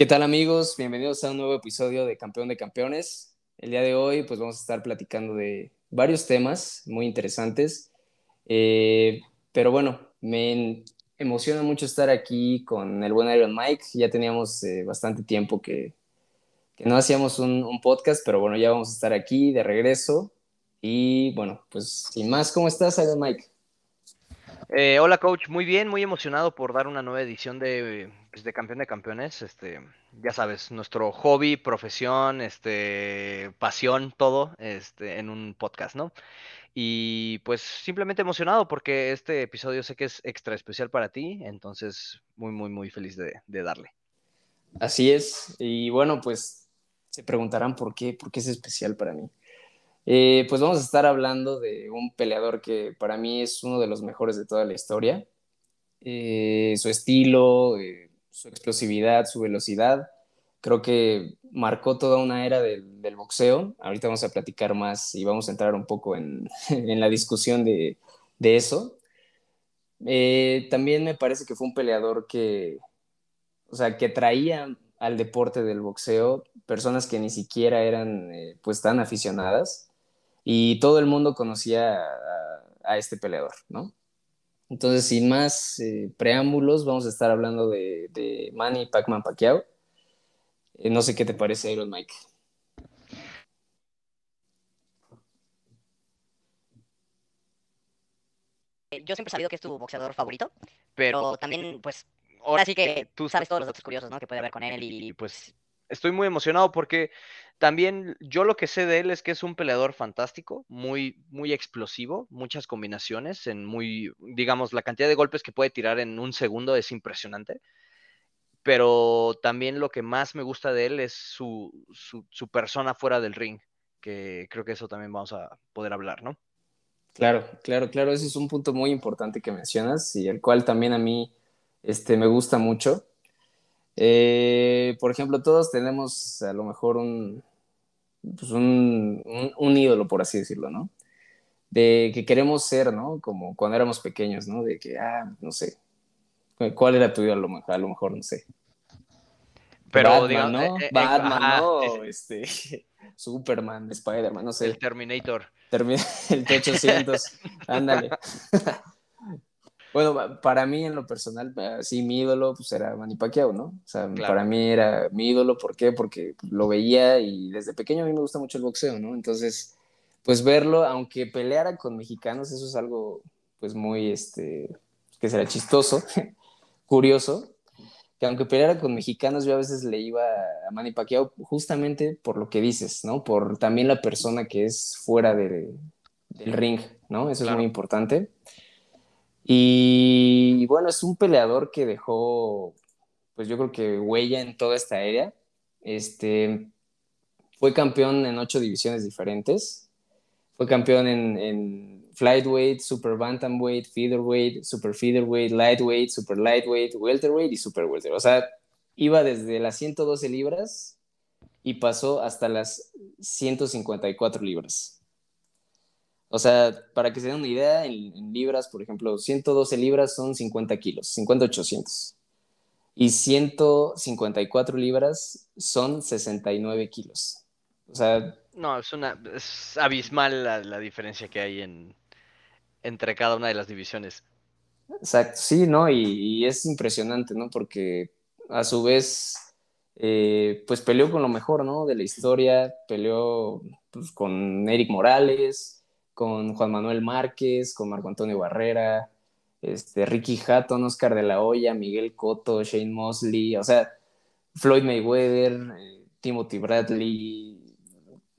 ¿Qué tal amigos? Bienvenidos a un nuevo episodio de Campeón de Campeones. El día de hoy pues vamos a estar platicando de varios temas muy interesantes. Eh, pero bueno, me emociona mucho estar aquí con el buen Iron Mike. Ya teníamos eh, bastante tiempo que, no hacíamos un, un, podcast, pero bueno, ya vamos a estar aquí de regreso. Y bueno, pues sin más, ¿cómo estás, Iron Mike? Eh, hola coach, muy bien, muy emocionado por dar una nueva edición de, pues, de Campeón de Campeones. Este, ya sabes, nuestro hobby, profesión, este, pasión, todo, este, en un podcast, ¿no? Y pues simplemente emocionado porque este episodio sé que es extra especial para ti, entonces muy, muy, muy feliz de, de darle. Así es, y bueno, pues se preguntarán por qué, por qué es especial para mí. Eh, pues vamos a estar hablando de un peleador que para mí es uno de los mejores de toda la historia. Eh, su estilo, eh, su explosividad, su velocidad, creo que marcó toda una era del, boxeo. Ahorita vamos a platicar más y vamos a entrar un poco en, en la discusión de, de eso. también me parece que fue un peleador que, o sea, que traía al deporte del boxeo personas que ni siquiera eran pues tan aficionadas y todo el mundo conocía a, este peleador, ¿no? Entonces, sin más eh, preámbulos, vamos a estar hablando de, de Manny Pacman Pacquiao. Eh, no sé qué te parece, Iron Mike. Yo siempre he sabido que es tu boxeador favorito, pero también, pues, ahora sí que tú sabes todos los datos curiosos, ¿no? Que puede haber con él y, pues estoy muy emocionado porque también yo lo que sé de él es que es un peleador fantástico, muy, muy explosivo, muchas combinaciones, en muy, digamos, la cantidad de golpes que puede tirar en un segundo es impresionante. Pero también lo que más me gusta de él es su, su, persona fuera del ring, que creo que eso también vamos a poder hablar, ¿no? Claro, claro, claro, ese es un punto muy importante que mencionas y el cual también a mí este, me gusta mucho. Eh, por ejemplo, todos tenemos a lo mejor un, pues un, un, ídolo, por así decirlo, ¿no? De que queremos ser, ¿no? Como cuando éramos pequeños, ¿no? De que, ah, no sé, ¿cuál era tu ídolo? A lo mejor, no sé. Pero, Batman, ¿no? Eh, eh, Batman, ¿no? Este, Superman, Spider-Man, no sé. El Terminator. el T-800, ándale. Bueno, para mí en lo personal, sí, mi ídolo pues era Manny Pacquiao, ¿no? O sea, para mí era mi ídolo, ¿por qué? Porque lo veía y desde pequeño a mí me gusta mucho el boxeo, ¿no? Entonces, pues verlo, aunque peleara con mexicanos, eso es algo pues muy, este, que será chistoso, curioso, que aunque peleara con mexicanos, yo a veces le iba a Manny Pacquiao justamente por lo que dices, ¿no? Por también la persona que es fuera del ring, ¿no? Eso es muy importante. Y, bueno, es un peleador que dejó, pues yo creo que huella en toda esta área. Este, fue campeón en ocho divisiones diferentes. Fue campeón en, en Flyweight, Super Bantamweight, Featherweight, Super Featherweight, Lightweight, Super Lightweight, Welterweight y Super Welter. O sea, iba desde las 112 libras y pasó hasta las 154 libras. O sea, para que se den una idea, en, libras, por ejemplo, 112 libras son 50 kilos, 50, 800. Y 154 libras son 69 kilos. O sea... No, es, una, es abismal la, diferencia que hay en, entre cada una de las divisiones. Exacto, sí, ¿no? Y, es impresionante, ¿no? Porque a su vez, eh, pues peleó con lo mejor, ¿no? De la historia, peleó pues, con Eric Morales, con Juan Manuel Márquez, con Marco Antonio Barrera, este, Ricky Hatton, Oscar de la Hoya, Miguel Cotto, Shane Mosley, o sea, Floyd Mayweather, eh, Timothy Bradley,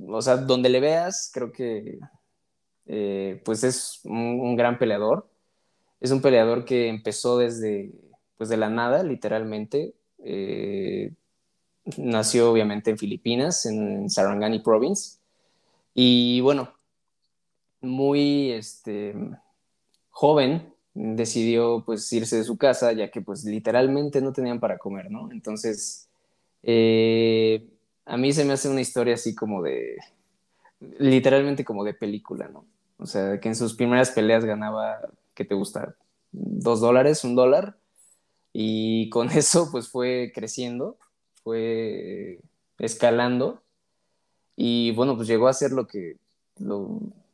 o sea, donde le veas, creo que eh, pues es un, gran peleador. Es un peleador que empezó desde pues de la nada, literalmente. Eh, nació obviamente en Filipinas, en Sarangani Province. Y bueno, muy este, joven decidió pues irse de su casa ya que pues literalmente no tenían para comer, ¿no? Entonces, eh, a mí se me hace una historia así como de, literalmente como de película, ¿no? O sea, que en sus primeras peleas ganaba, ¿qué te gusta? Dos dólares, un dólar, y con eso pues fue creciendo fue escalando y bueno, pues llegó a ser lo que,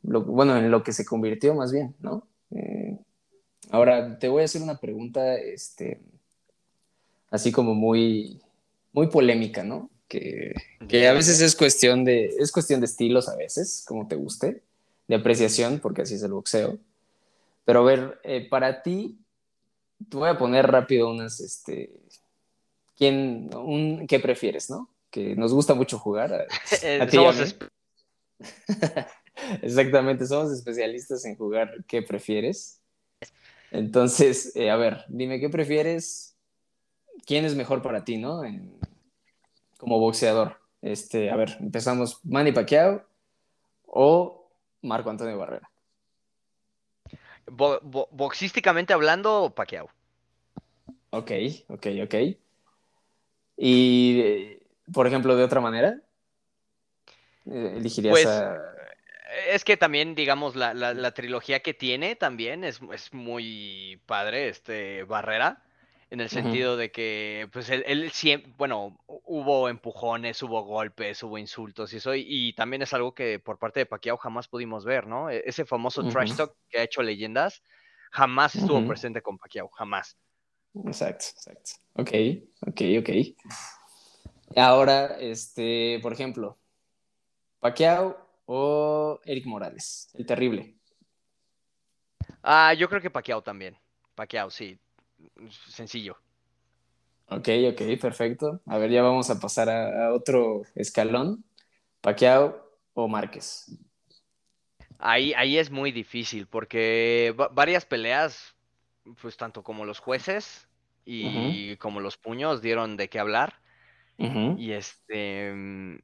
bueno, en lo que se convirtió más bien, ¿no? Eh, ahora te voy a hacer una pregunta, este, así como muy, muy polémica, ¿no? Que, a veces es cuestión de, es cuestión de estilos a veces, como te guste, de apreciación, porque así es el boxeo. Pero a ver, eh, para ti, te voy a poner rápido unas, este, ¿quién, un, ¿qué prefieres, no? Que nos gusta mucho jugar. A, Exactamente, somos especialistas en jugar ¿qué prefieres? Entonces, eh, a ver, dime qué prefieres, quién es mejor para ti, ¿no? como boxeador. Este, a ver, empezamos Manny Pacquiao o Marco Antonio Barrera. boxísticamente hablando, Pacquiao. Ok, ok, ok. Y, por ejemplo, de otra manera, eh, elegirías pues, a... Es que también, digamos, la, trilogía que tiene también es, es, muy padre, este Barrera, en el sentido de que, pues, él, siempre, bueno, hubo empujones, hubo golpes, hubo insultos y eso, y, también es algo que por parte de Pacquiao jamás pudimos ver, ¿no? E, ese famoso trash talk que ha hecho leyendas jamás estuvo presente con Pacquiao, jamás. Exacto, exacto. Ok, ok, ok. Ahora, este, por ejemplo, Pacquiao o Eric Morales, el terrible. Ah, yo creo que Pacquiao también. Pacquiao, sí. Sencillo. Ok, ok, perfecto. A ver, ya vamos a pasar a, otro escalón. Pacquiao o Márquez. Ahí, ahí es muy difícil porque varias peleas, pues tanto como los jueces y como los puños dieron de qué hablar. Y este.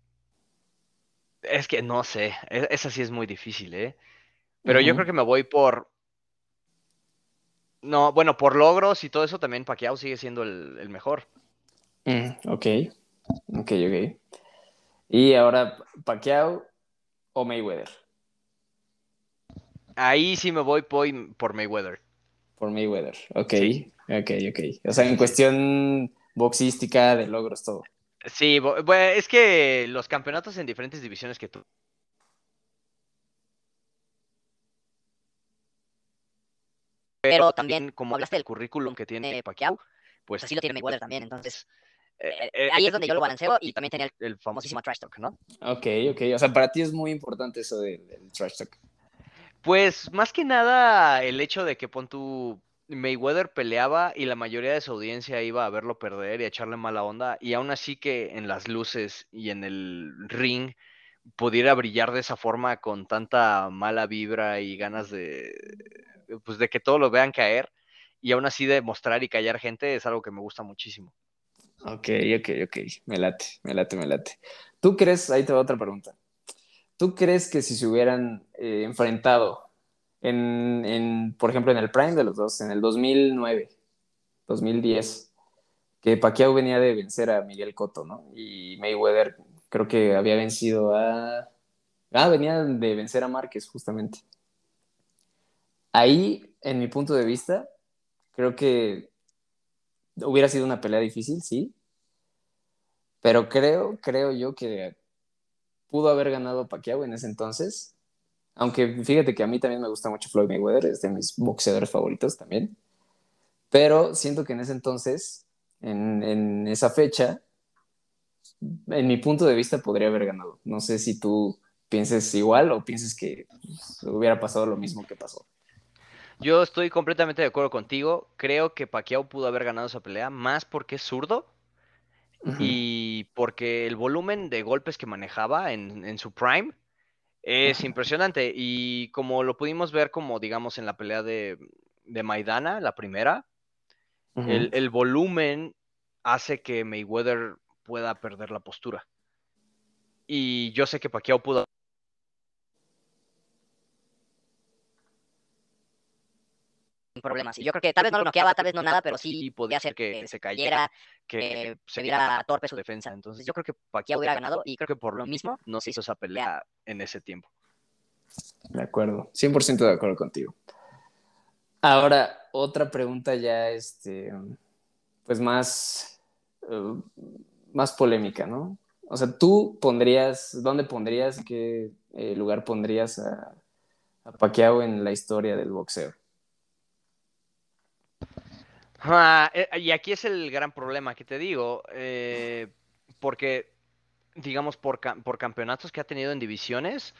Es que no sé, e, esa sí es muy difícil, ¿eh? Pero yo creo que me voy por. No, bueno, por logros y todo eso también Pacquiao sigue siendo el, mejor. Mm, ok, ok, ok. Y ahora, Pacquiao o Mayweather. Ahí sí me voy por, Mayweather. Por Mayweather, ok, ok, ok. O sea, en cuestión boxística, de logros, todo. Sí, es que los campeonatos en diferentes divisiones que tú. Pero también, como hablaste del currículum que tiene Pacquiao, pues así lo tiene Mayweather también. Entonces, eh, eh, ahí es donde yo lo balanceo y también tenía el, famosísimo trash talk, ¿no? Ok, ok. O sea, para ti es muy importante eso del, del trash talk. Pues más que nada el hecho de que pon tu Mayweather peleaba y la mayoría de su audiencia iba a verlo perder y a echarle mala onda, y aún así que en las luces y en el ring pudiera brillar de esa forma con tanta mala vibra y ganas de, pues de que todos lo vean caer, y aún así de mostrar y callar gente es algo que me gusta muchísimo. Ok, ok, ok, me late, me late, me late. ¿Tú crees, ahí te va otra pregunta, ¿tú crees que si se hubieran eh, enfrentado en, por ejemplo, en el prime de los dos, en el 2009, 2010, que Pacquiao venía de vencer a Miguel Cotto, ¿no? Y Mayweather creo que había vencido a... Ah, venía de vencer a Márquez, justamente. Ahí, en mi punto de vista, creo que hubiera sido una pelea difícil, sí. Pero creo, creo yo que pudo haber ganado Pacquiao en ese entonces aunque fíjate que a mí también me gusta mucho Floyd Mayweather, es de mis boxeadores favoritos también. Pero siento que en ese entonces, en, esa fecha, en mi punto de vista podría haber ganado. No sé si tú pienses igual o pienses que pues, hubiera pasado lo mismo que pasó. Yo estoy completamente de acuerdo contigo. Creo que Pacquiao pudo haber ganado esa pelea más porque es zurdo y porque el volumen de golpes que manejaba en, en su prime es impresionante y como lo pudimos ver como digamos en la pelea de, Maidana, la primera, el, volumen hace que Mayweather pueda perder la postura. Y yo sé que Pacquiao pudo problemas. Y yo creo que tal vez no lo noqueaba, tal vez no nada, pero sí podía hacer que se cayera, que se viera torpe su defensa. Entonces yo creo que Pacquiao hubiera ganado y creo que por lo mismo no se hizo esa pelea en ese tiempo. De acuerdo, 100% de acuerdo contigo. Ahora, otra pregunta ya, este, pues más, eh, más polémica, ¿no? O sea, tú pondrías, ¿dónde pondrías, qué eh, lugar pondrías a, a Pacquiao en la historia del boxeo? Ah, eh, y aquí es el gran problema que te digo, eh, porque, digamos, por, por, campeonatos que ha tenido en divisiones,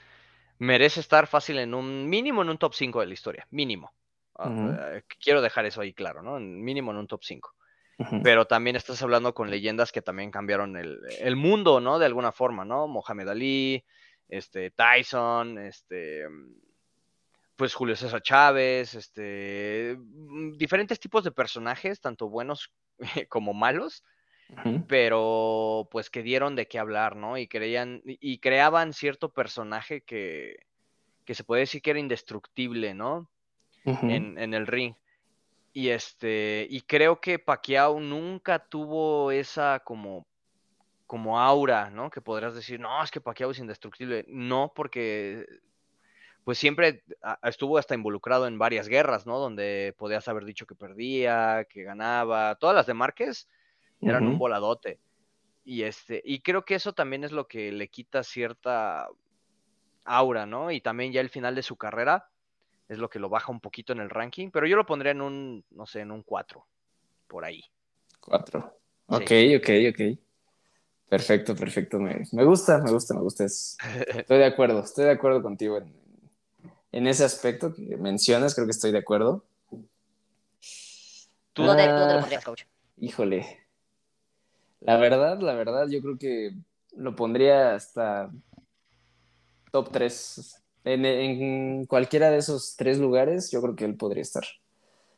merece estar fácil en un mínimo en un top 5 de la historia, mínimo. Ah, quiero dejar eso ahí claro, ¿no? Mínimo en un top 5. Pero también estás hablando con leyendas que también cambiaron el, mundo, ¿no? De alguna forma, ¿no? Mohamed Ali, este, Tyson, este, pues Julio César Chávez, este, mm, diferentes tipos de personajes, tanto buenos como malos, pero pues que dieron de qué hablar, ¿no? Y creían, y creaban cierto personaje que, que se puede decir que era indestructible, ¿no? en, en, el ring. Y este, y creo que Pacquiao nunca tuvo esa como, como aura, ¿no? Que podrás decir, no, es que Pacquiao es indestructible. No, porque pues siempre estuvo hasta involucrado en varias guerras, ¿no? Donde podías haber dicho que perdía, que ganaba. Todas las de Márquez eran un voladote. Y este, y creo que eso también es lo que le quita cierta aura, ¿no? Y también ya el final de su carrera, es lo que lo baja un poquito en el ranking, pero yo lo pondría en un, no sé, en un 4, por ahí. 4. Ok, ok, ok. Perfecto, perfecto. Me, gusta, me gusta, me gusta. estoy de acuerdo, estoy de acuerdo contigo en, en, ese aspecto que mencionas, creo que estoy de acuerdo. ¿Tú dónde, lo ah, pondrías, coach? Híjole. La verdad, la verdad, yo creo que lo pondría hasta top 3 en, cualquiera de esos tres lugares, yo creo que él podría estar.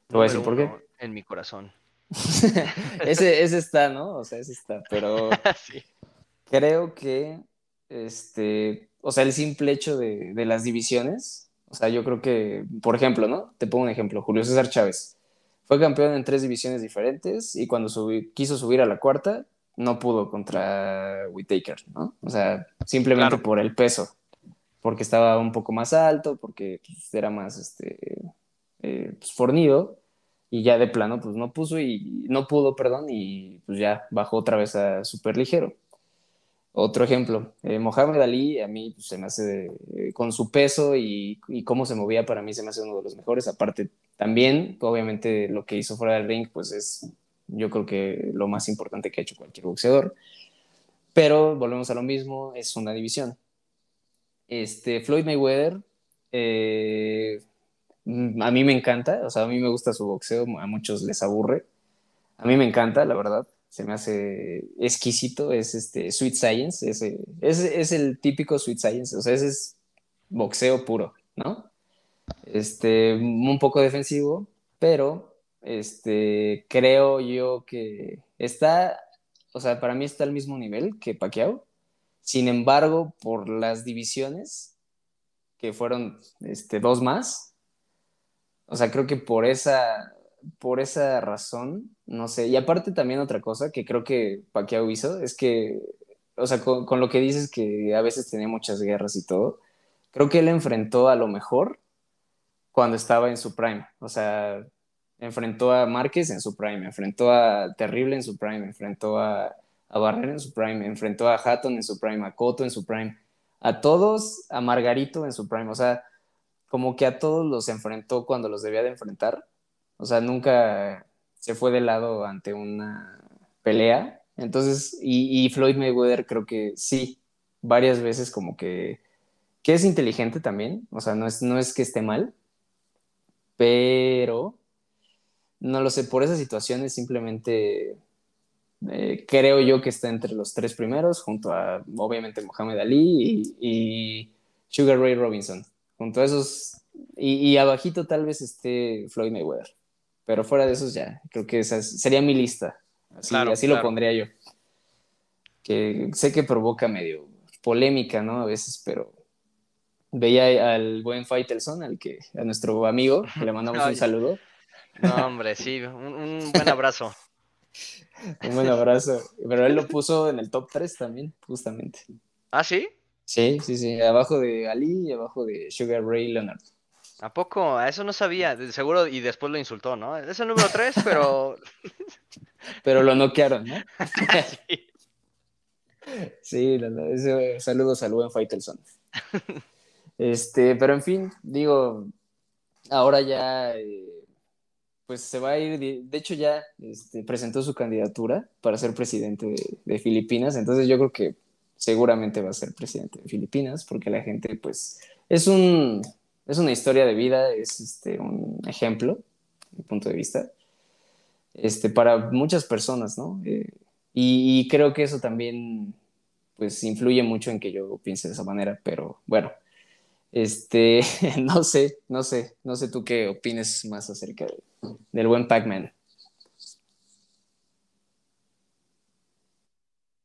Te voy a decir por qué. En mi corazón. ese, ese está, ¿no? O sea, ese está, pero creo que, este, o sea, el simple hecho de, de, las divisiones, o sea, yo creo que, por ejemplo, ¿no? Te pongo un ejemplo, Julio César Chávez. Fue campeón en tres divisiones diferentes y cuando quiso subir a la cuarta, no pudo contra Whitaker, ¿no? O sea, simplemente por el peso porque estaba un poco más alto, porque pues, era más este, eh, pues, fornido, y ya de plano pues no puso y no pudo, perdón, y pues ya bajó otra vez a súper ligero. Otro ejemplo, eh, Mohamed Ali, a mí pues, se me hace, eh, con su peso y, y, cómo se movía, para mí se me hace uno de los mejores. Aparte, también, obviamente, lo que hizo fuera del ring, pues es, yo creo que lo más importante que ha hecho cualquier boxeador. Pero volvemos a lo mismo, es una división. Este, Floyd Mayweather, eh, a mí me encanta, o sea, a mí me gusta su boxeo, a muchos les aburre. A mí me encanta, la verdad, se me hace exquisito, es este Sweet Science, es, es, el típico Sweet Science, o sea, ese es boxeo puro, ¿no? Este, un poco defensivo, pero este, creo yo que está, o sea, para mí está al mismo nivel que Pacquiao, sin embargo, por las divisiones, que fueron este, dos más, o sea, creo que por esa, por esa razón, no sé, y aparte también otra cosa que creo que Pacquiao hizo, es que, o sea, con, lo que dices que a veces tenía muchas guerras y todo, creo que él enfrentó a lo mejor cuando estaba en su prime, o sea, enfrentó a Márquez en su prime, enfrentó a Terrible en su prime, enfrentó a a Barrera en su prime, enfrentó a Hatton en su prime, a Cotto en su prime, a todos, a Margarito en su prime, o sea, como que a todos los enfrentó cuando los debía de enfrentar, o sea, nunca se fue de lado ante una pelea, entonces, y, Floyd Mayweather creo que sí, varias veces como que, que es inteligente también, o sea, no es, no es que esté mal, pero no lo sé, por esas situaciones simplemente eh, creo yo que está entre los tres primeros, junto a obviamente Mohamed Ali y, Sugar Ray Robinson. Junto a esos, y, abajito tal vez esté Floyd Mayweather. Pero fuera de esos ya, creo que esa sería mi lista. Así, así lo pondría yo. Que sé que provoca medio polémica, ¿no? A veces, pero veía al buen Faitelson, al que, a nuestro amigo, le mandamos un saludo. No, hombre, sí, un buen abrazo. Un buen abrazo. Pero él lo puso en el top 3 también, justamente. ¿Ah, sí? Sí, sí, sí. Abajo de Ali y abajo de Sugar Ray Leonard. ¿A poco? A eso no sabía. Seguro, y después lo insultó, ¿no? Es el número 3, pero. pero lo noquearon, ¿no? sí. Sí, saludos al buen Faitelson. Este, pero en fin, digo, ahora ya, eh, pues se va a ir, de hecho ya este, presentó su candidatura para ser presidente de, Filipinas, entonces yo creo que seguramente va a ser presidente de Filipinas, porque la gente, pues, es un, es una historia de vida, es este, un ejemplo, mi punto de vista, este, para muchas personas, ¿no? Eh, y, creo que eso también, pues, influye mucho en que yo piense de esa manera, pero bueno, este, no sé, no sé, no sé tú qué opines más acerca del buen Pac-Man.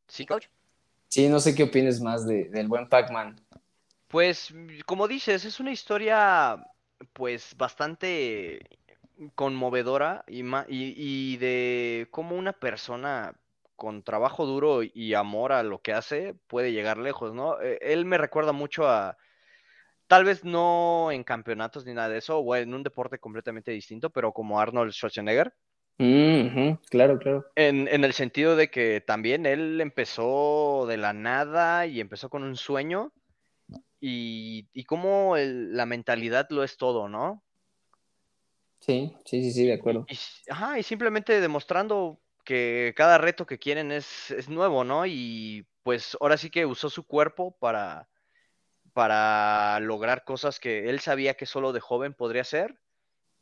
Sí, coach. Sí, no sé qué opines más del buen Pac-Man. Pues, como dices, es una historia, pues, bastante conmovedora y, y, de cómo una persona con trabajo duro y amor a lo que hace puede llegar lejos, ¿no? E, él me recuerda mucho a, tal vez no en campeonatos ni nada de eso, o en un deporte completamente distinto, pero como Arnold Schwarzenegger. Mm, claro, claro. En, en, el sentido de que también él empezó de la nada y empezó con un sueño y, y cómo la mentalidad lo es todo, ¿no? Sí, sí, sí, sí, de acuerdo. Y, ajá, y simplemente demostrando que cada reto que quieren es, es, nuevo, ¿no? Y pues ahora sí que usó su cuerpo para, para lograr cosas que él sabía que solo de joven podría hacer.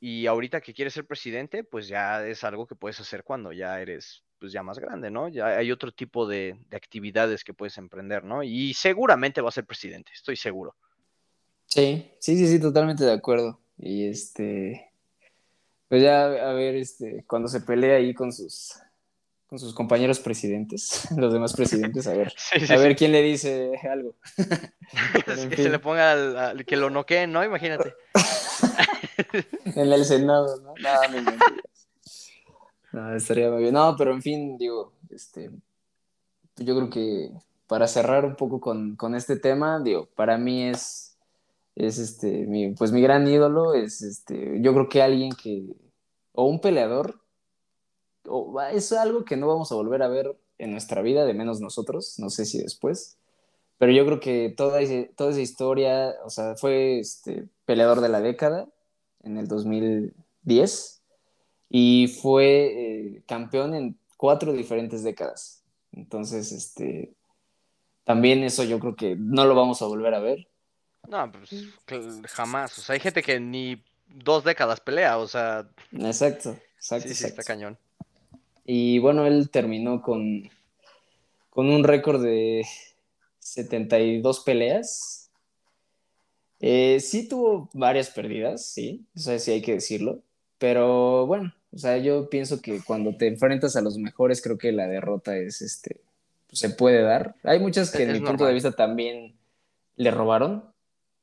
Y ahorita que quiere ser presidente, pues ya es algo que puedes hacer cuando ya eres pues ya más grande, ¿no? Ya hay otro tipo de, de actividades que puedes emprender, ¿no? Y seguramente va a ser presidente, estoy seguro. Sí, sí, sí, sí, totalmente de acuerdo. Y este, pues ya a ver, este, cuando se pelea ahí con sus, con sus compañeros presidentes, los demás presidentes, a ver, a ver quién le dice algo. que se le ponga al, que lo noqueen, ¿no? Imagínate. en el Senado, ¿no? Nada, no, no, estaría muy bien. No, pero en fin, digo, este, yo creo que para cerrar un poco con, con este tema, digo, para mí es es este, mi, pues mi gran ídolo, es este, yo creo que alguien que, o un peleador, o, es algo que no vamos a volver a ver en nuestra vida, de menos nosotros, no sé si después, pero yo creo que toda, toda esa historia, o sea, fue este, peleador de la década en el 2010 y fue eh, campeón en cuatro diferentes décadas. Entonces, este, también eso yo creo que no lo vamos a volver a ver. No, pues jamás. O sea, hay gente que ni dos décadas pelea, o sea. Exacto, exacto. Sí, sí, está cañón. Y bueno, él terminó con, con un récord de 72 peleas. Eh, sí tuvo varias pérdidas, sí, o sea, sí hay que decirlo. Pero bueno, o sea, yo pienso que cuando te enfrentas a los mejores, creo que la derrota es este. se puede dar. Hay muchas que, en mi punto de vista, también le robaron,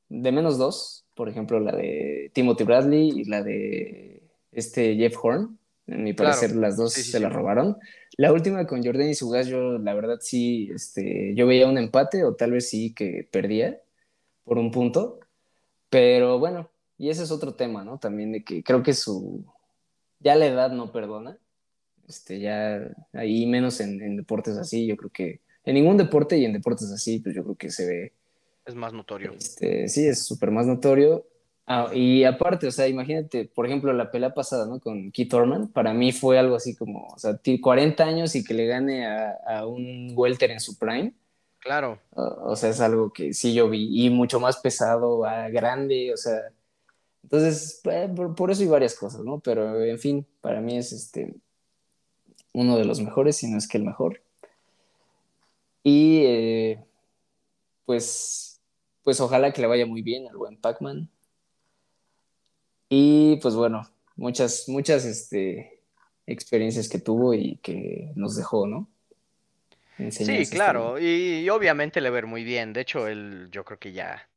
de menos dos, por ejemplo, la de Timothy Bradley y la de este Jeff Horn. En mi parecer, las dos se la robaron. La última con Jordan y Sugas, yo la verdad sí, este, yo veía un empate o tal vez sí que perdía por un punto. Pero bueno, y ese es otro tema, ¿no? También de que creo que su. Ya la edad no perdona. Este, ya ahí menos en, en deportes así, yo creo que en ningún deporte y en deportes así, pues yo creo que se ve es más notorio. Este, sí, es súper más notorio. Ah, y aparte, o sea, imagínate, por ejemplo, la pelea pasada, ¿no? Con Keith Orman, para mí fue algo así como, o sea, 40 años y que le gane a, un welter en su prime. Claro. O, sea, es algo que sí yo vi, y mucho más pesado, grande, o sea, entonces, eh, por, eso hay varias cosas, ¿no? Pero, en fin, para mí es este, uno de los mejores, si no es que el mejor. Y, eh, pues, pues ojalá que le vaya muy bien al buen Pac-Man. Y pues bueno, muchas, muchas este, experiencias que tuvo y que nos dejó, ¿no? sí, claro, y, obviamente le ver muy bien. De hecho, él yo creo que ya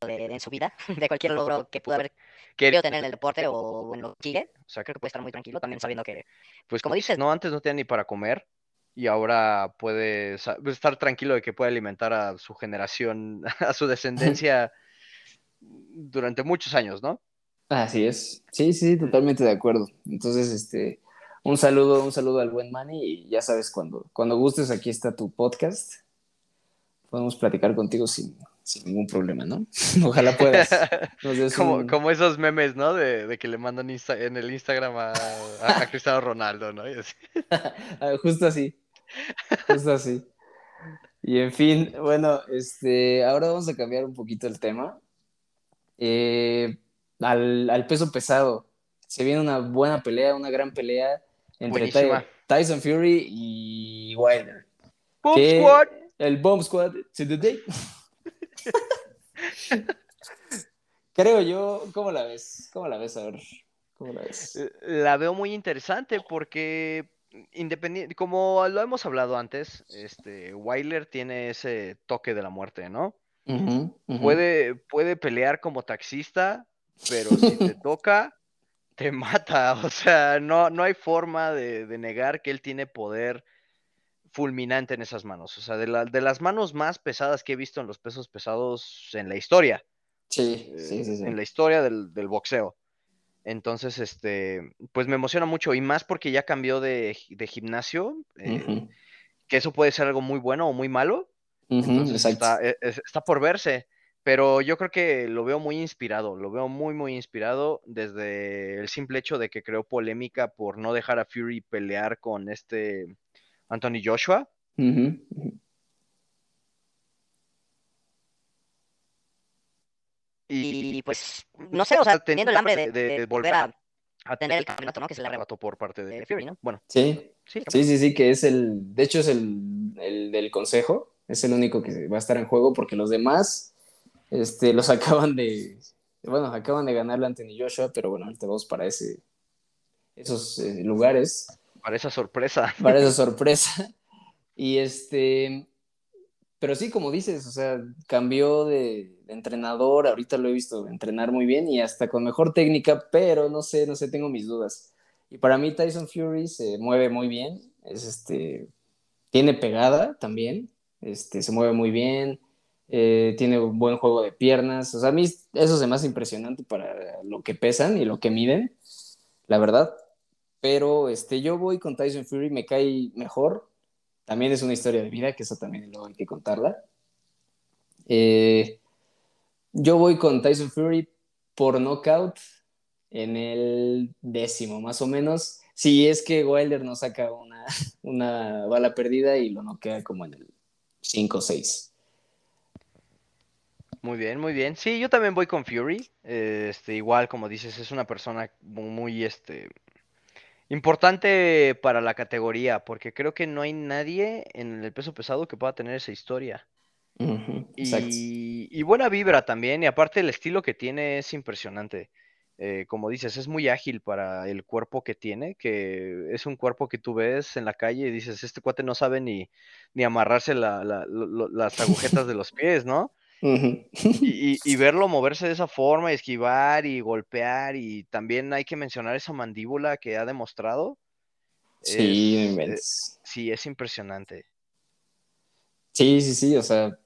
en su vida, de cualquier logro que pudo haber querido tener en el deporte o en lo que O sea, creo que puede estar muy tranquilo también sabiendo que, pues como dices, no, antes no tenía ni para comer y ahora puede estar tranquilo de que puede alimentar a su generación, a su descendencia durante muchos años, ¿no? Así es. Sí, sí, totalmente de acuerdo. Entonces, este, un saludo, un saludo al buen Manny y ya sabes, cuando, cuando gustes, aquí está tu podcast. Podemos platicar contigo sin, sin ningún problema, ¿no? Ojalá puedas. como, esos memes, ¿no? De, que le mandan en el Instagram a, a, Cristiano Ronaldo, ¿no? Ah, justo así. Justo así. Y en fin, bueno, este, ahora vamos a cambiar un poquito el tema. Eh, al, al, peso pesado. Se viene una buena pelea, una gran pelea entre Tyson Fury y Wilder. Bomb Squad. El Bomb Squad to the day. Creo yo, ¿cómo la ves? ¿Cómo la ves? A ver, ¿cómo la ves? Eh, la veo muy interesante porque independiente, como lo hemos hablado antes, este Wilder tiene ese toque de la muerte, ¿no? Puede, puede pelear como taxista, pero si te toca, te mata. O sea, no, no hay forma de, negar que él tiene poder fulminante en esas manos. O sea, de, de, las manos más pesadas que he visto en los pesos pesados en la historia. Sí, sí, sí. En la historia del, boxeo. Entonces, este, pues me emociona mucho y más porque ya cambió de, gimnasio, eh, que eso puede ser algo muy bueno o muy malo. está, e, está, por verse. Pero yo creo que lo veo muy inspirado, lo veo muy, muy inspirado desde el simple hecho de que creó polémica por no dejar a Fury pelear con este Anthony Joshua. Y, pues, no sé, o sea, teniendo el hambre de, volver a, tener el campeonato, ¿no? Que se le arrebató por parte de Fury, ¿no? Bueno. Sí, sí, sí, sí, que es el, de hecho es el, el del consejo, es el único que va a estar en juego porque los demás este, los acaban de, bueno, acaban de ganarle Anthony Joshua, pero bueno, ahorita vamos para ese, esos eh, lugares. Para esa sorpresa. Para esa sorpresa. Y este, pero sí, como dices, o sea, cambió de, entrenador, ahorita lo he visto entrenar muy bien y hasta con mejor técnica, pero no sé, no sé, tengo mis dudas. Y para mí Tyson Fury se mueve muy bien, es este, tiene pegada también, este, se mueve muy bien, eh, tiene un buen juego de piernas. O sea, a mí eso es más impresionante para lo que pesan y lo que miden, la verdad. Pero este, yo voy con Tyson Fury, me cae mejor. También es una historia de vida, que eso también luego hay que contarla. Eh, yo voy con Tyson Fury por knockout en el décimo, más o menos. Si es que Wilder no saca una, una bala perdida y lo noquea como en el 5 o 6. Muy bien, muy bien. Sí, yo también voy con Fury. Este, igual, como dices, es una persona muy, este, importante para la categoría, porque creo que no hay nadie en el peso pesado que pueda tener esa historia. y, y, buena vibra también, y aparte el estilo que tiene es impresionante. Eh, como dices, es muy ágil para el cuerpo que tiene, que es un cuerpo que tú ves en la calle y dices, este cuate no sabe ni, ni amarrarse las agujetas de los pies, ¿no? y, verlo moverse de esa forma, esquivar y golpear, y también hay que mencionar esa mandíbula que ha demostrado. Sí, es, eh, sí, es impresionante. Sí, sí, sí, o sea,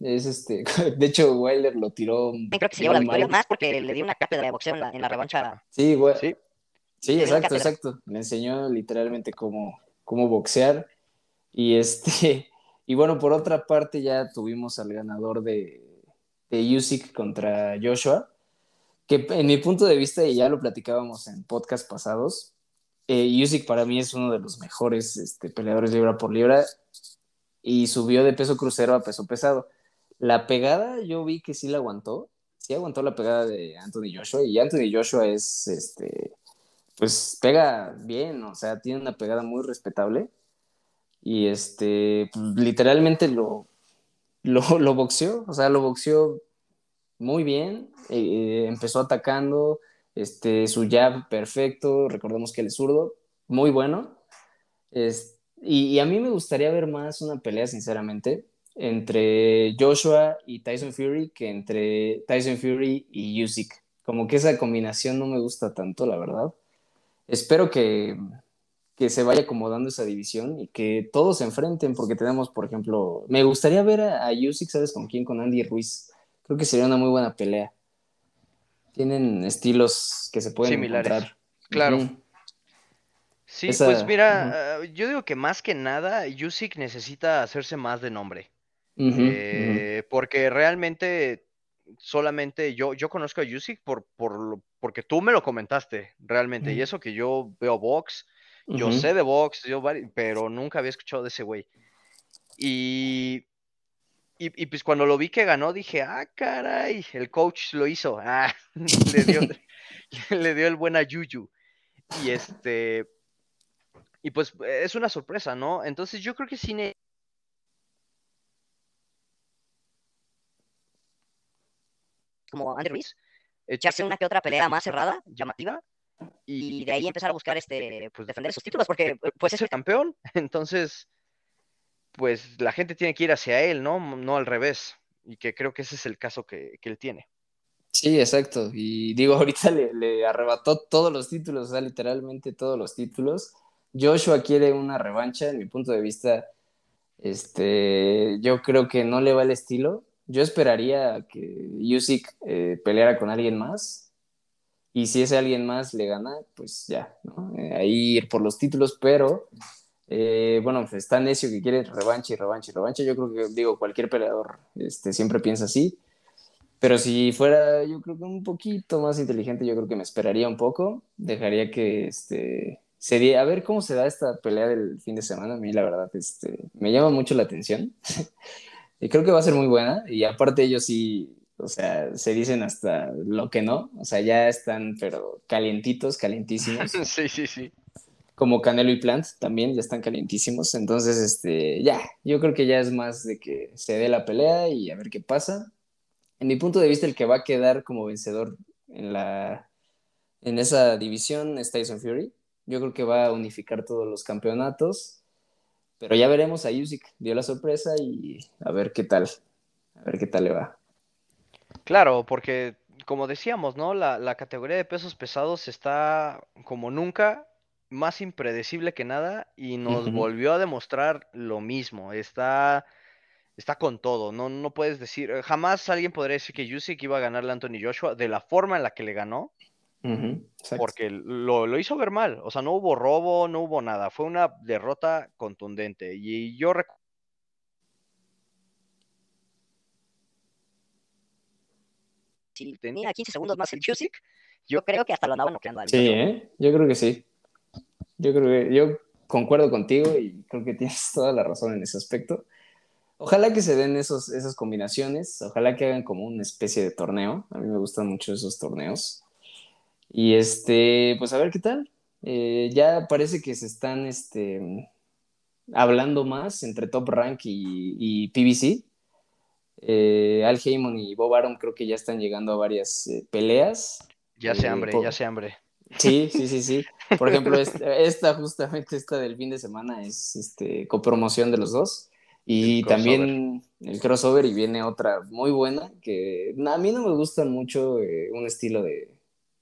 es este, de hecho Wilder lo tiró. Creo que se llevó la victoria más porque le dio una cátedra de boxeo en la, en la revancha. Sí, güey. Sí, sí exacto, exacto. Me enseñó literalmente cómo, cómo boxear. Y este, y bueno, por otra parte ya tuvimos al ganador de, de Usyk contra Joshua, que en mi punto de vista, y ya lo platicábamos en podcast pasados, eh, Usyk para mí es uno de los mejores este, peleadores libra por libra y subió de peso crucero a peso pesado. La pegada yo vi que sí la aguantó, sí aguantó la pegada de Anthony Joshua y Anthony Joshua es, este, pues pega bien, o sea, tiene una pegada muy respetable y este, pues, literalmente lo, lo, boxeó, o sea, lo boxeó muy bien, eh, empezó atacando, este, su jab perfecto, recordemos que es zurdo, muy bueno. y, a mí me gustaría ver más una pelea, sinceramente, entre Joshua y Tyson Fury que entre Tyson Fury y Usyk. Como que esa combinación no me gusta tanto, la verdad. Espero que, que se vaya acomodando esa división y que todos se enfrenten, porque tenemos, por ejemplo, me gustaría ver a, a ¿sabes con quién? Con Andy Ruiz. Creo que sería una muy buena pelea. Tienen estilos que se pueden Similares. Claro. Sí, pues mira, ah, yo digo que más que nada, Yusik necesita hacerse más de nombre. Eh, porque realmente solamente yo, yo conozco a Yusik por, por, porque tú me lo comentaste realmente. Y eso que yo veo box, yo sé de box, yo, pero nunca había escuchado de ese güey. Y, y, pues cuando lo vi que ganó, dije, ah, caray, el coach lo hizo. Ah, le dio, le dio el buen a Yuyu. Y este, y pues es una sorpresa, ¿no? Entonces yo creo que cine como Andy Ruiz, echarse una que otra pelea más cerrada, llamativa, y de ahí empezar a buscar este, pues defender sus títulos, porque pues es el campeón, entonces, pues la gente tiene que ir hacia él, ¿no? No al revés, y que creo que ese es el caso que, él tiene. Sí, exacto, y digo, ahorita le, le, arrebató todos los títulos, o sea, literalmente todos los títulos. Joshua quiere una revancha, en mi punto de vista, este, yo creo que no le va el estilo, yo esperaría que Usyk eh, peleara con alguien más. Y si ese alguien más le gana, pues ya, ¿no? Eh, ahí ir por los títulos, pero eh, bueno, pues está necio que quiere revancha y revancha y revancha. Yo creo que, digo, cualquier peleador este, siempre piensa así. Pero si fuera, yo creo que un poquito más inteligente, yo creo que me esperaría un poco. Dejaría que este, sería, a ver cómo se da esta pelea del fin de semana. A mí, la verdad, este, me llama mucho la atención. Y creo que va a ser muy buena. Y aparte ellos sí, o sea, se dicen hasta lo que no. O sea, ya están, pero calientitos, calientísimos. sí, sí, sí. Como Canelo y Plant también ya están calientísimos. Entonces, este, ya, yo creo que ya es más de que se dé la pelea y a ver qué pasa. En mi punto de vista, el que va a quedar como vencedor en la en esa división es Tyson Fury. Yo creo que va a unificar todos los campeonatos pero ya veremos a Usyk, dio la sorpresa y a ver qué tal, a ver qué tal le va. Claro, porque como decíamos, ¿no? La, categoría de pesos pesados está como nunca más impredecible que nada y nos volvió a demostrar lo mismo. Está, está con todo. No, no puedes decir, jamás alguien podría decir que Usyk iba a ganarle a Anthony Joshua de la forma en la que le ganó porque lo, hizo ver mal. O sea, no hubo robo, no hubo nada. Fue una derrota contundente. Y yo recuerdo. Si tenía 15 segundos más el Chusik, yo creo que hasta lo andaban noqueando. Sí, ¿eh? yo creo que sí. Yo creo que yo concuerdo contigo y creo que tienes toda la razón en ese aspecto. Ojalá que se den esos, esas combinaciones, ojalá que hagan como una especie de torneo. A mí me gustan mucho esos torneos. Y este, pues a ver qué tal. Eh, ya parece que se están este, hablando más entre Top Rank y, y PBC. Eh, Al Heyman y Bob Arum creo que ya están llegando a varias eh, peleas. Ya se hambre, ya se hambre. Sí, sí, sí, sí. Por ejemplo, esta, justamente esta del fin de semana es este copromoción de los dos. Y también el crossover y viene otra muy buena que a mí no me gusta mucho un estilo de,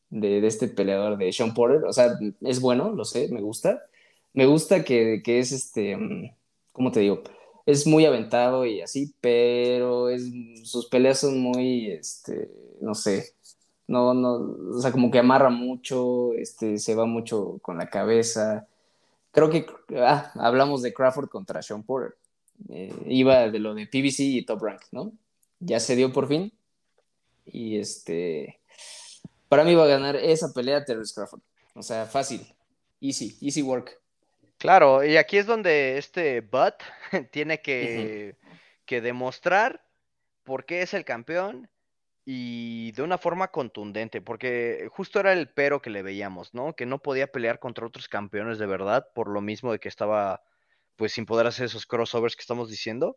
de, este peleador de Sean Porter. O sea, es bueno, lo sé, me gusta. Me gusta que, es este, mm, ¿cómo te digo? Es muy aventado y así, pero es, sus peleas son muy, este, no sé, no, no, o sea, como que amarra mucho, este, se va mucho con la cabeza. Creo que, ah, hablamos de Crawford contra Sean Porter. Eh, iba de lo de PBC y Top Rank, ¿no? Ya se dio por fin. Y este, para mí va a ganar esa pelea Terrence Crawford. O sea, fácil. Easy, easy work. Claro, y aquí es donde este Bud tiene que, que demostrar por qué es el campeón y de una forma contundente, porque justo era el pero que le veíamos, ¿no? Que no podía pelear contra otros campeones de verdad, por lo mismo de que estaba pues sin poder hacer esos crossovers que estamos diciendo.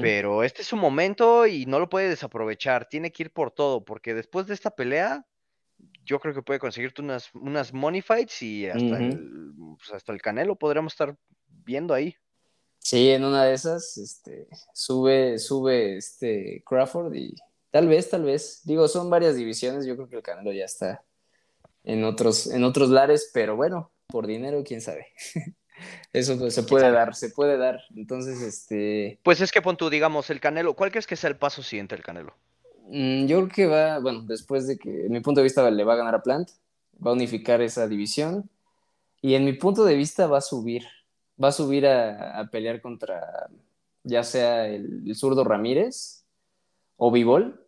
Pero este es su momento y no lo puede desaprovechar, tiene que ir por todo, porque después de esta pelea yo creo que puede conseguirte unas, unas money fights y hasta, el, pues, hasta el Canelo podríamos estar viendo ahí. Sí, en una de esas, este, sube, sube este Crawford y tal vez, tal vez, digo, son varias divisiones, yo creo que el Canelo ya está en otros, en otros lares, pero bueno, por dinero, quién sabe. Eso pues, se puede dar, se puede dar. Entonces, este. Pues es que pon tú, digamos, el Canelo, ¿cuál crees que sea el paso siguiente el Canelo? Mm, yo creo que va, bueno, después de que, en mi punto de vista, le va a ganar a Plant, va a unificar esa división. Y en mi punto de vista va a subir. Va a subir a, pelear contra ya sea el, zurdo Ramírez o Vivol.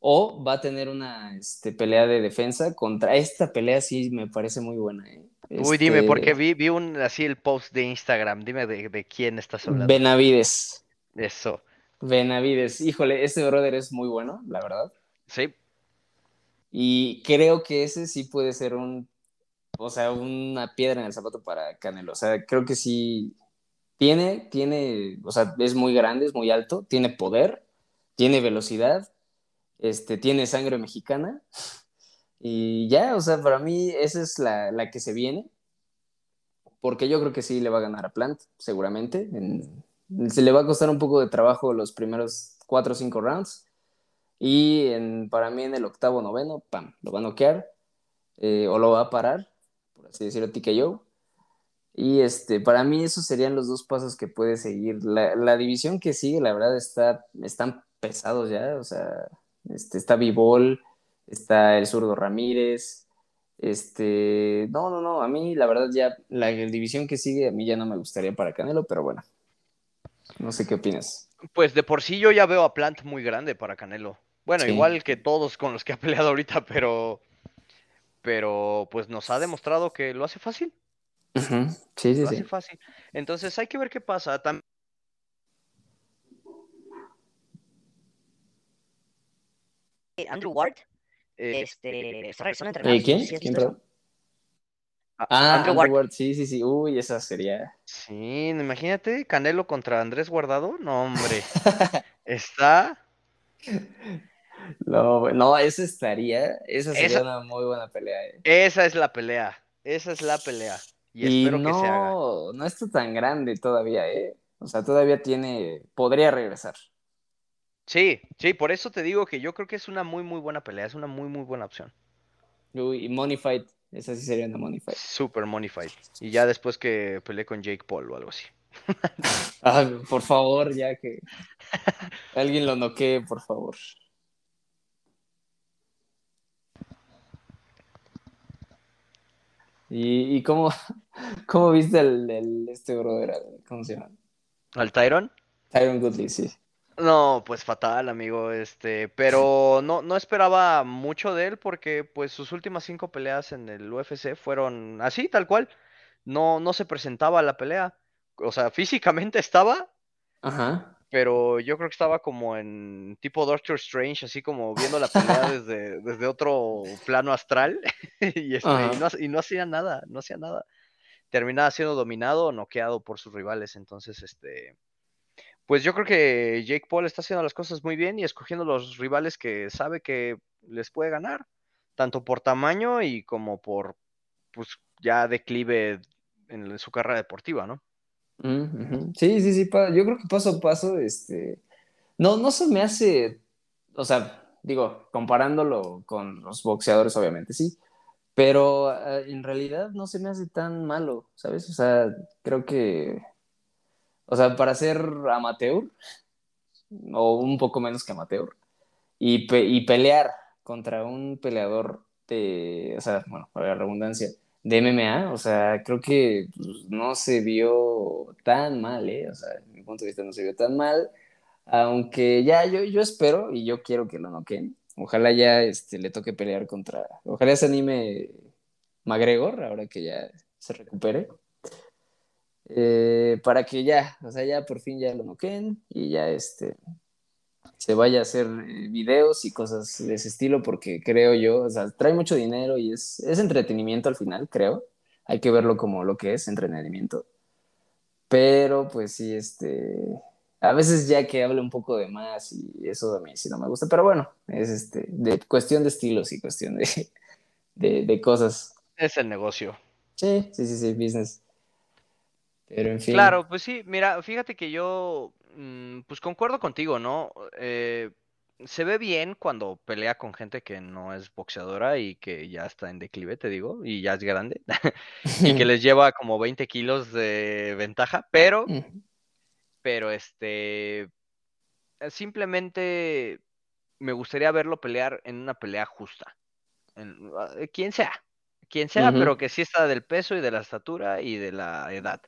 O va a tener una este, pelea de defensa contra. Esta pelea sí me parece muy buena. ¿eh? Uy, dime, este porque vi, vi un, así el post de Instagram. Dime de, de quién estás hablando. Benavides. Eso. Benavides. Híjole, este brother es muy bueno, la verdad. Sí. Y creo que ese sí puede ser un, o sea, una piedra en el zapato para Canelo. O sea, creo que sí tiene, tiene, o sea, es muy grande, es muy alto, tiene poder, tiene velocidad, este, tiene sangre mexicana. Y ya, o sea, para mí esa es la, la que se viene. Porque yo creo que sí le va a ganar a Plant, seguramente. Se le va a costar un poco de trabajo los primeros cuatro o cinco rounds y para mí en el octavo, noveno, pam, lo va a noquear eh, o lo va a parar, por así decirlo, TKO. Y este, para mí esos serían los dos pasos que puede seguir. La, división que sigue, la verdad, está, están pesados ya. O sea, este, está Vivol, está el zurdo Ramírez. Este, no, no, no, a mí la verdad ya la división que sigue a mí ya no me gustaría para Canelo, pero bueno, no sé qué opinas. Pues de por sí yo ya veo a Plant muy grande para Canelo. Bueno, igual que todos con los que ha peleado ahorita, pero. Pero pues nos ha demostrado que lo hace fácil. Sí, sí, lo sí. hace fácil. Entonces hay que ver qué pasa. Andrew Ward. Eh, este, está ¿Eh, ¿Quién? ¿Quién, ah, Andrew, Ward. Sí, sí, sí. Uy, esa sería. Sí, imagínate, Canelo contra Andrés Guardado. No, hombre. está. No, no, esa estaría, esa sería una muy buena pelea. Eh. Esa es la pelea, esa es la pelea. Y, espero no, que se haga. No está tan grande todavía, ¿eh? O sea, todavía tiene, podría regresar. Sí, sí, por eso te digo que yo creo que es una muy, muy buena pelea, es una muy, muy buena opción. Uy, y Money Fight, esa sí sería una Money Fight. Super Money Fight. Y ya después que peleé con Jake Paul o algo así. ah, por favor, ya que alguien lo noquee, por favor. ¿Y, y cómo, cómo, viste el, este brother? ¿Cómo se llama? ¿Al Tyron? Tyron Goodley, sí. No, pues fatal, amigo, este, pero no, no esperaba mucho de él porque pues sus últimas cinco peleas en el UFC fueron así, tal cual. No, no se presentaba la pelea. O sea, físicamente estaba, Ajá pero yo creo que estaba como en tipo Doctor Strange, así como viendo la pelea desde, desde otro plano astral y, este, y, no, hacía nada, no hacía nada. Terminaba siendo dominado o noqueado por sus rivales, entonces, este, pues yo creo que Jake Paul está haciendo las cosas muy bien y escogiendo los rivales que sabe que les puede ganar, tanto por tamaño y como por, pues, ya declive en su carrera deportiva, ¿no? Sí, sí, sí, yo creo que paso a paso, este, no, no se me hace, o sea, digo, comparándolo con los boxeadores, obviamente, sí, pero ah, en realidad no se me hace tan malo, ¿sabes? O sea, creo que, o sea, para ser amateur, o un poco menos que amateur, y, pelear contra un peleador de, o sea, bueno, para la redundancia, de MMA, o sea, creo que pues, no se vio tan mal, ¿eh? O sea, en mi punto de vista no se vio tan mal, aunque ya yo, yo espero y yo quiero que lo noquen. Ojalá ya este, le toque pelear contra, ojalá se anime McGregor, ahora que ya se recupere. Eh, para que ya, o sea, ya por fin ya lo noquen y ya este, se vaya a hacer eh, videos y cosas de ese estilo, porque creo yo, o sea, trae mucho dinero y es, es entretenimiento al final, creo. Hay que verlo como lo que es, entretenimiento. Pero pues sí, este, a veces ya que hable un poco de más y eso a mí sí no me gusta, pero bueno, es este, de cuestión de estilos y cuestión de, de, de cosas. Es el negocio. Sí, sí, sí, sí, business. Pero en fin. Claro, pues sí, mira, fíjate que yo Mm, pues concuerdo contigo, ¿no? Eh, se ve bien cuando pelea con gente que no es boxeadora y que ya está en declive, te digo, y ya es grande, y que les lleva como 20 kilos de ventaja, pero, pero este, simplemente me gustaría verlo pelear en una pelea justa. En, ah, quien sea, quien sea, pero que sí está del peso y de la estatura y de la edad.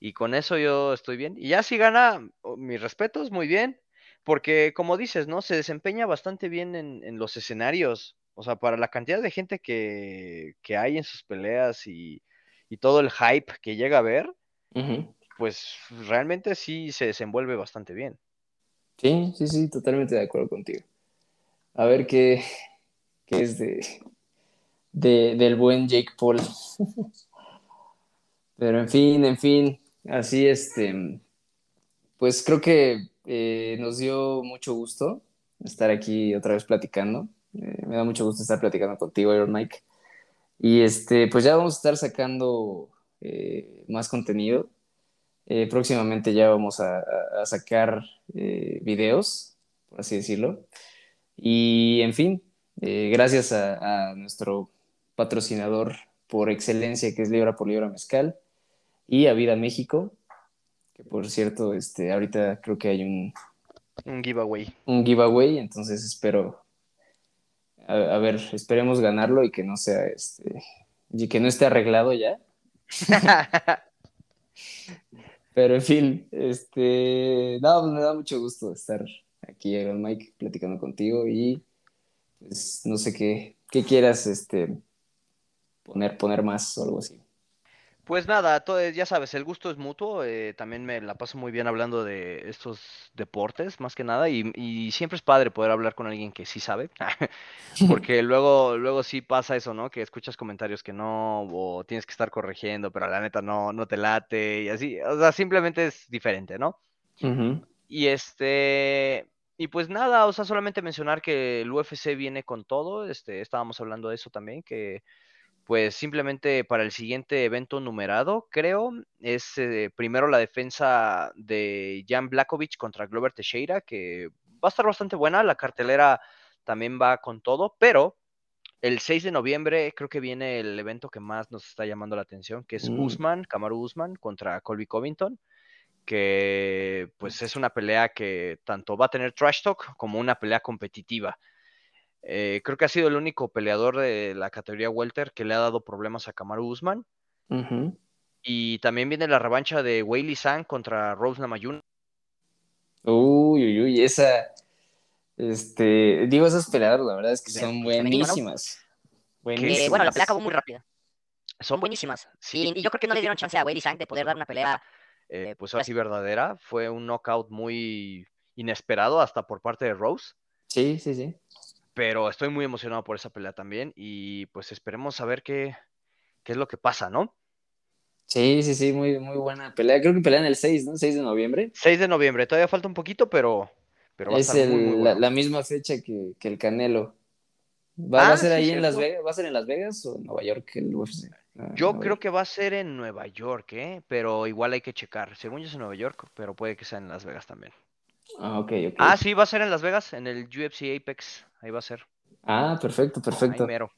Y con eso yo estoy bien. Y ya si gana, mis respetos, muy bien. Porque como dices, ¿no? Se desempeña bastante bien en, en los escenarios. O sea, para la cantidad de gente que, que hay en sus peleas y, y todo el hype que llega a ver, pues realmente sí se desenvuelve bastante bien. Sí, sí, sí, totalmente de acuerdo contigo. A ver qué, qué es de, de- del buen Jake Paul. Pero en fin, en fin, así este, pues creo que eh, nos dio mucho gusto estar aquí otra vez platicando. Eh, me da mucho gusto estar platicando contigo, Iron Mike. Y este, pues ya vamos a estar sacando eh, más contenido. Próximamente ya vamos a, sacar videos, por así decirlo. Y en fin, gracias a, a nuestro patrocinador por excelencia, que es Libra por Libra Mezcal, y a Vida México, que por cierto, este, ahorita creo que hay un, Un giveaway. un giveaway, entonces espero, a, a ver, esperemos ganarlo y que no sea, este, y que no esté arreglado ya. Pero en fin, este, no, pues me da mucho gusto estar aquí, Iron Mike, platicando contigo y pues no sé qué, qué quieras, este, poner, poner más o algo así. Pues nada, todo, ya sabes, el gusto es mutuo. eh, también me la paso muy bien hablando de estos deportes, más que nada, y, y siempre es padre poder hablar con alguien que sí sabe, porque luego, luego sí pasa eso, ¿no? Que escuchas comentarios que no, o tienes que estar corrigiendo, pero la neta no, no te late, y así, o sea, simplemente es diferente, ¿no? Y este, y pues nada, o sea, solamente mencionar que el UFC viene con todo, este, estábamos hablando de eso también, que pues simplemente para el siguiente evento numerado, creo, es eh, primero la defensa de Jan Blakovic contra Glover Teixeira, que va a estar bastante buena, la cartelera también va con todo, pero el 6 de noviembre creo que viene el evento que más nos está llamando la atención, que es Mm. Usman, Kamaru Usman contra Colby Covington, que pues es una pelea que tanto va a tener trash talk como una pelea competitiva. Eh, creo que ha sido el único peleador de la categoría welter que le ha dado problemas a Kamaru Usman. ujú. Y también viene la revancha de Weili Sang contra Rose Namajunas. Uy, uy, uy, esa, este, digo, esas peleadoras, la verdad es que son buenísimas. Que, Buenísimas. bueno, la pelea acabó muy rápida. Son buenísimas. Sí, y yo creo que no le dieron chance a Weili Sang de poder dar una pelea. eh, pues así verdadera. Fue un knockout muy inesperado hasta por parte de Rose. Sí, sí, sí. Pero estoy muy emocionado por esa pelea también. Y pues esperemos saber qué, qué es lo que pasa, ¿no? Sí, sí, sí, muy, muy buena pelea. Creo que pelean el 6, ¿no? 6 de noviembre. 6 de noviembre. Todavía falta un poquito, pero, pero va a es estar muy, muy el- bueno. la, la misma fecha que, que el Canelo. ¿Va, va Ah, a ser sí, ahí en Las. Vegas? ¿Va a ser en Las Vegas o en Nueva York el UFC? Ah, Yo Nueva creo York. que va a ser en Nueva York, ¿eh? Pero igual hay que checar. Según yo es en Nueva York, pero puede que sea en Las Vegas también. Ah, ok, ok. Ah, sí, va a ser en Las Vegas, en el UFC Apex. Ahí va a ser. Ah, perfecto, Ahí perfecto. mero.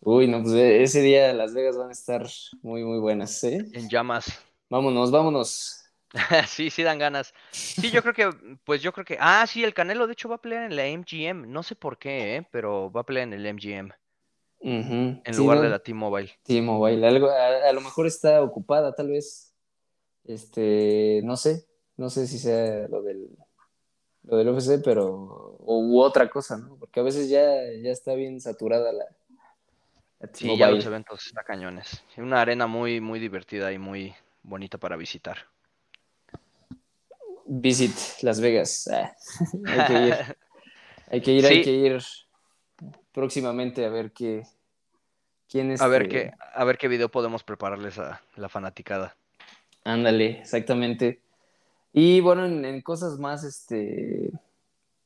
Uy, no, pues e- ese día Las Vegas van a estar muy, muy buenas, ¿eh? En llamas. Vámonos, vámonos. sí, sí dan ganas. Sí, yo creo que, pues yo creo que. Ah, sí, el Canelo de hecho va a pelear en la MGM. No sé por qué, ¿eh? Pero va a pelear en el MGM. Ujú. En Sí, lugar ¿no? de la T-Mobile. T-Mobile, algo, a, a lo mejor está ocupada, tal vez. Este, no sé, no sé si sea lo del, lo del UFC, pero, o, u otra cosa, ¿no? Porque a veces ya, ya está bien saturada la, la Sí, ya los eventos está cañones. Una arena muy, muy divertida y muy bonita para visitar. Visit Las Vegas. Ah, hay que ir, hay que ir, hay que ir próximamente a ver qué, quién A ver este- qué, a ver qué video podemos prepararles a la fanaticada. Ándale, exactamente. Y bueno, en, en cosas más, este,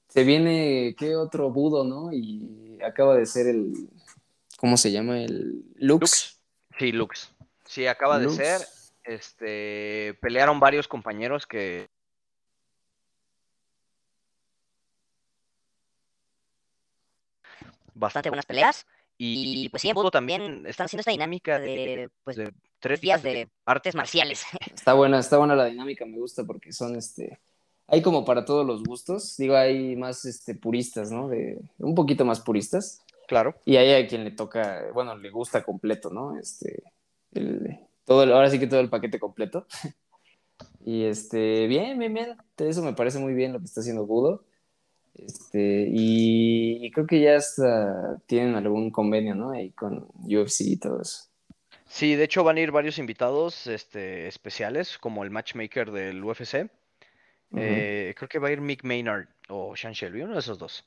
se viene, ¿qué otro budo, no? Y acaba de ser el, ¿cómo se llama? El Lux. Lux. Sí, Lux. Sí, acaba Lux. de ser. Este, pelearon varios compañeros que Bastante bastante buenas peleas. Y, pues sí, en Budo también están haciendo esta dinámica de pues, de tres días de artes marciales. Está buena, está buena la dinámica, me gusta porque son, este, hay como para todos los gustos. Digo, hay más, este, puristas, ¿no? De, un poquito más puristas. Claro. Y hay a quien le toca, bueno, le gusta completo, ¿no? Este, el, todo ahora sí que todo el paquete completo. y este, bien, bien, bien. Eso me parece muy bien lo que está haciendo Budo. Este, y, creo que ya hasta tienen algún convenio, ¿no? Ahí con UFC y todo eso. Sí, de hecho van a ir varios invitados este, especiales, como el matchmaker del UFC. Eh, creo que va a ir Mick Maynard o Sean Shelby, uno de esos dos.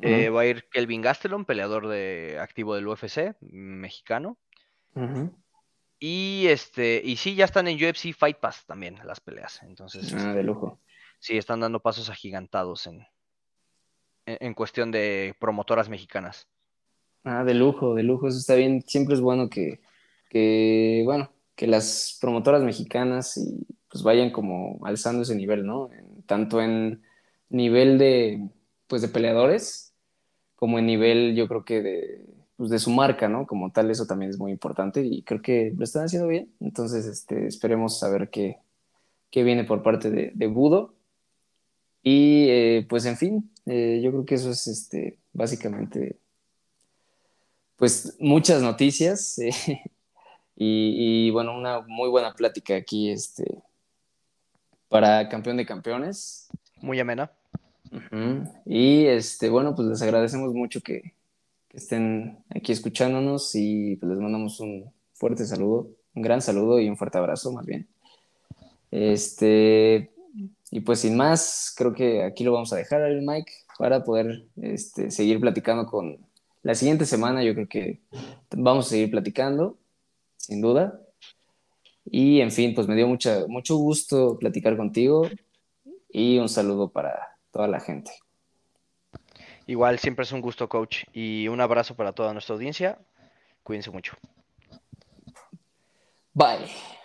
Eh, va a ir Kelvin Gastelum, peleador de activo del UFC, mexicano. Y este, y sí, ya están en UFC Fight Pass también las peleas. Entonces, ah, de lujo. Sí, están dando pasos agigantados en, en, cuestión de promotoras mexicanas. Ah, de lujo, de lujo, eso está bien. Siempre es bueno que, que bueno, que las promotoras mexicanas y, pues vayan como alzando ese nivel, ¿no? tanto en nivel de, pues de peleadores, como en nivel, yo creo que de, pues de su marca, ¿no? Como tal, eso también es muy importante y creo que lo están haciendo bien. Entonces, este, esperemos saber qué, qué viene por parte de, de Budo. Y eh, pues, en fin, eh, yo creo que eso es este, básicamente, pues, muchas noticias. Eh, y, bueno, una muy buena plática aquí este, para campeón de campeones. Muy amena. Y este, bueno, pues les agradecemos mucho que, estén aquí escuchándonos y pues les mandamos un fuerte saludo, un gran saludo y un fuerte abrazo más bien. Este, y pues sin más, creo que aquí lo vamos a dejar el Mike para poder este, seguir platicando con la siguiente semana. Yo creo que vamos a seguir platicando, sin duda. Y en fin, pues me dio mucha, mucho gusto platicar contigo y un saludo para toda la gente. Igual, siempre es un gusto, coach. Y un abrazo para toda nuestra audiencia. Cuídense mucho. Bye.